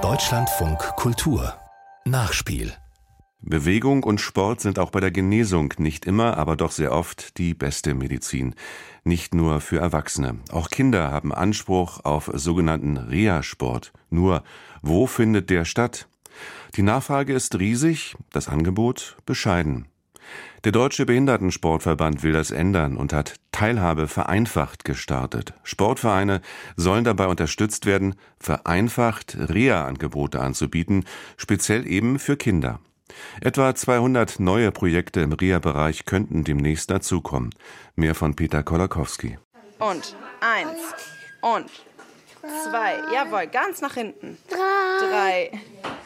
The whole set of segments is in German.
Deutschlandfunk Kultur Nachspiel Bewegung und Sport sind auch bei der Genesung nicht immer, aber doch sehr oft die beste Medizin. Nicht nur für Erwachsene. Auch Kinder haben Anspruch auf sogenannten Reha-Sport. Nur, wo findet der statt? Die Nachfrage ist riesig, das Angebot bescheiden. Der Deutsche Behindertensportverband will das ändern und hat Teilhabe vereinfacht gestartet. Sportvereine sollen dabei unterstützt werden, vereinfacht Reha-Angebote anzubieten, speziell eben für Kinder. Etwa 200 neue Projekte im Reha-Bereich könnten demnächst dazukommen. Mehr von Peter Kolakowski. Und eins. Und zwei. Jawohl, ganz nach hinten. Drei. La.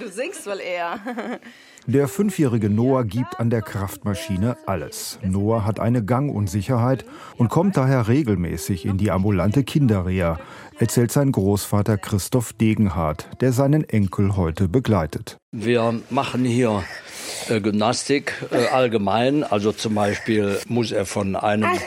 Du singst wohl eher. Der fünfjährige Noah gibt an der Kraftmaschine alles. Noah hat eine Gangunsicherheit und kommt daher regelmäßig in die ambulante Kinderreha, erzählt sein Großvater Christoph Degenhardt, der seinen Enkel heute begleitet. Wir machen hier äh, Gymnastik äh, allgemein. Also zum Beispiel muss er von einem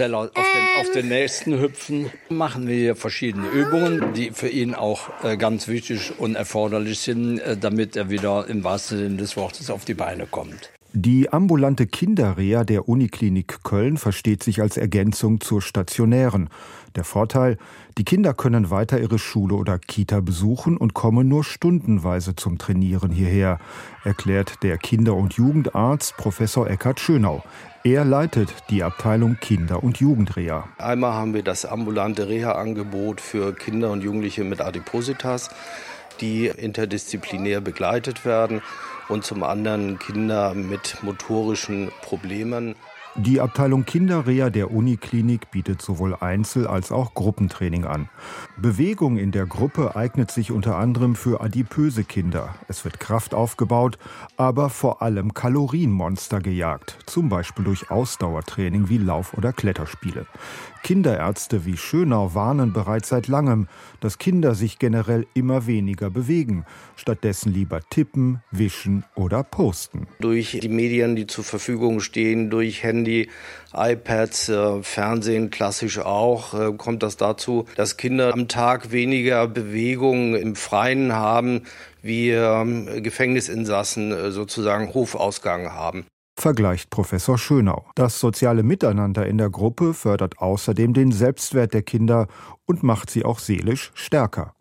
Teller auf den, auf den nächsten hüpfen. Machen wir hier verschiedene Übungen, die für ihn auch äh, ganz wichtig und erforderlich sind, äh, damit er wieder im wahrsten Sinne des Wortes auf die Beine kommt. Die ambulante Kinderreha der Uniklinik Köln versteht sich als Ergänzung zur stationären. Der Vorteil, die Kinder können weiter ihre Schule oder Kita besuchen und kommen nur stundenweise zum Trainieren hierher, erklärt der Kinder- und Jugendarzt Professor Eckhard Schönau. Er leitet die Abteilung Kinder- und Jugendreha. Einmal haben wir das ambulante Reha-Angebot für Kinder und Jugendliche mit Adipositas, die interdisziplinär begleitet werden und zum anderen Kinder mit motorischen Problemen. Die Abteilung Kinderreha der Uniklinik bietet sowohl Einzel- als auch Gruppentraining an. Bewegung in der Gruppe eignet sich unter anderem für adipöse Kinder. Es wird Kraft aufgebaut, aber vor allem Kalorienmonster gejagt, zum Beispiel durch Ausdauertraining wie Lauf- oder Kletterspiele. Kinderärzte wie Schönau warnen bereits seit langem, dass Kinder sich generell immer weniger bewegen, stattdessen lieber tippen, wischen oder posten. Durch die Medien, die zur Verfügung stehen, durch Handy, iPads, äh, Fernsehen klassisch auch, äh, kommt das dazu, dass Kinder am Tag weniger Bewegung im Freien haben, wie ähm, Gefängnisinsassen äh, sozusagen Hofausgang haben vergleicht Professor Schönau. Das soziale Miteinander in der Gruppe fördert außerdem den Selbstwert der Kinder und macht sie auch seelisch stärker.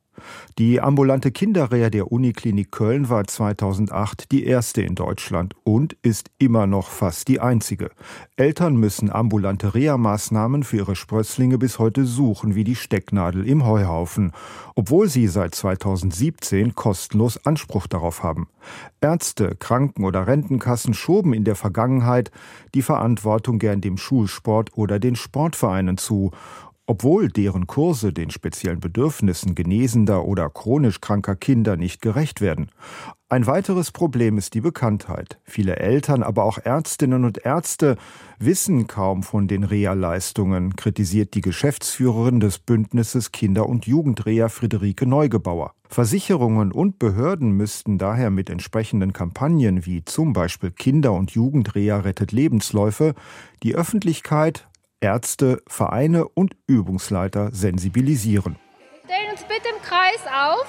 Die ambulante Kinderreha der Uniklinik Köln war 2008 die erste in Deutschland und ist immer noch fast die einzige. Eltern müssen ambulante Reha-Maßnahmen für ihre Sprösslinge bis heute suchen wie die Stecknadel im Heuhaufen, obwohl sie seit 2017 kostenlos Anspruch darauf haben. Ärzte, Kranken- oder Rentenkassen schoben in der Vergangenheit die Verantwortung gern dem Schulsport oder den Sportvereinen zu obwohl deren Kurse den speziellen Bedürfnissen genesender oder chronisch kranker Kinder nicht gerecht werden. Ein weiteres Problem ist die Bekanntheit. Viele Eltern, aber auch Ärztinnen und Ärzte wissen kaum von den Reha-Leistungen, kritisiert die Geschäftsführerin des Bündnisses Kinder- und Jugendreha Friederike Neugebauer. Versicherungen und Behörden müssten daher mit entsprechenden Kampagnen wie zum Beispiel Kinder- und Jugendreha rettet Lebensläufe die Öffentlichkeit Ärzte, Vereine und Übungsleiter sensibilisieren. Stellen uns bitte im Kreis auf.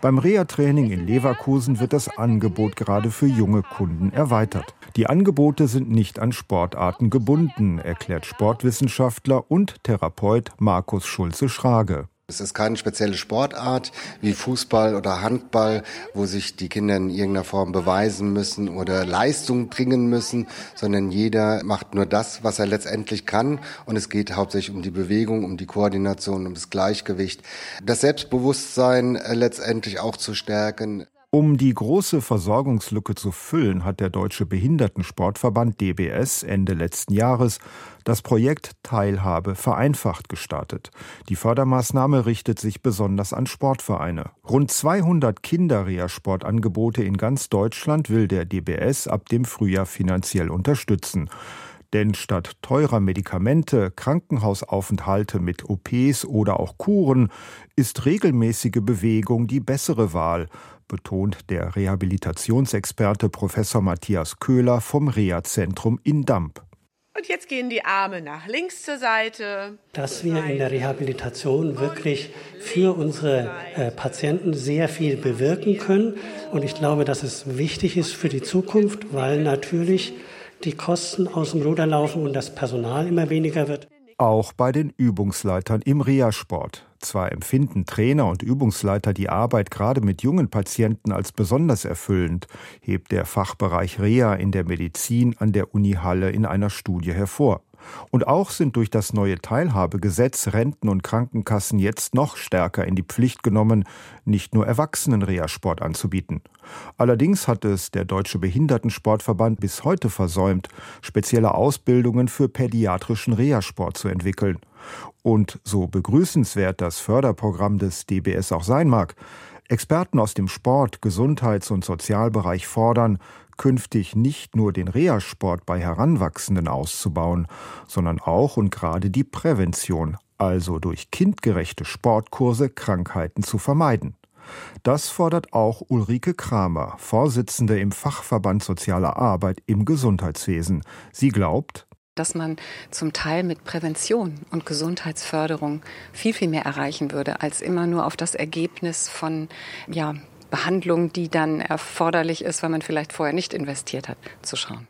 Beim Reha-Training in Leverkusen wird das Angebot gerade für junge Kunden erweitert. Die Angebote sind nicht an Sportarten gebunden, erklärt Sportwissenschaftler und Therapeut Markus Schulze-Schrage. Es ist keine spezielle Sportart wie Fußball oder Handball, wo sich die Kinder in irgendeiner Form beweisen müssen oder Leistung bringen müssen, sondern jeder macht nur das, was er letztendlich kann. Und es geht hauptsächlich um die Bewegung, um die Koordination, um das Gleichgewicht, das Selbstbewusstsein äh, letztendlich auch zu stärken. Um die große Versorgungslücke zu füllen, hat der Deutsche Behindertensportverband DBS Ende letzten Jahres das Projekt Teilhabe vereinfacht gestartet. Die Fördermaßnahme richtet sich besonders an Sportvereine. Rund 200 Kinderreha-Sportangebote in ganz Deutschland will der DBS ab dem Frühjahr finanziell unterstützen. Denn statt teurer Medikamente, Krankenhausaufenthalte mit OPs oder auch Kuren ist regelmäßige Bewegung die bessere Wahl, betont der Rehabilitationsexperte Professor Matthias Köhler vom Reha-Zentrum in Damp. Und jetzt gehen die Arme nach links zur Seite. Dass wir in der Rehabilitation wirklich für unsere äh, Patienten sehr viel bewirken können. Und ich glaube, dass es wichtig ist für die Zukunft, weil natürlich die Kosten aus dem Ruder laufen und das Personal immer weniger wird. Auch bei den Übungsleitern im Reha-Sport. Zwar empfinden Trainer und Übungsleiter die Arbeit gerade mit jungen Patienten als besonders erfüllend, hebt der Fachbereich Reha in der Medizin an der Uni Halle in einer Studie hervor. Und auch sind durch das neue Teilhabegesetz Renten- und Krankenkassen jetzt noch stärker in die Pflicht genommen, nicht nur Erwachsenen Reha-Sport anzubieten. Allerdings hat es der Deutsche Behindertensportverband bis heute versäumt, spezielle Ausbildungen für pädiatrischen Reha-Sport zu entwickeln. Und so begrüßenswert das Förderprogramm des DBS auch sein mag, Experten aus dem Sport, Gesundheits- und Sozialbereich fordern, künftig nicht nur den Reha-Sport bei Heranwachsenden auszubauen, sondern auch und gerade die Prävention, also durch kindgerechte Sportkurse Krankheiten zu vermeiden. Das fordert auch Ulrike Kramer, Vorsitzende im Fachverband Soziale Arbeit im Gesundheitswesen. Sie glaubt, dass man zum Teil mit Prävention und Gesundheitsförderung viel, viel mehr erreichen würde, als immer nur auf das Ergebnis von ja, Behandlung, die dann erforderlich ist, weil man vielleicht vorher nicht investiert hat, zu schauen.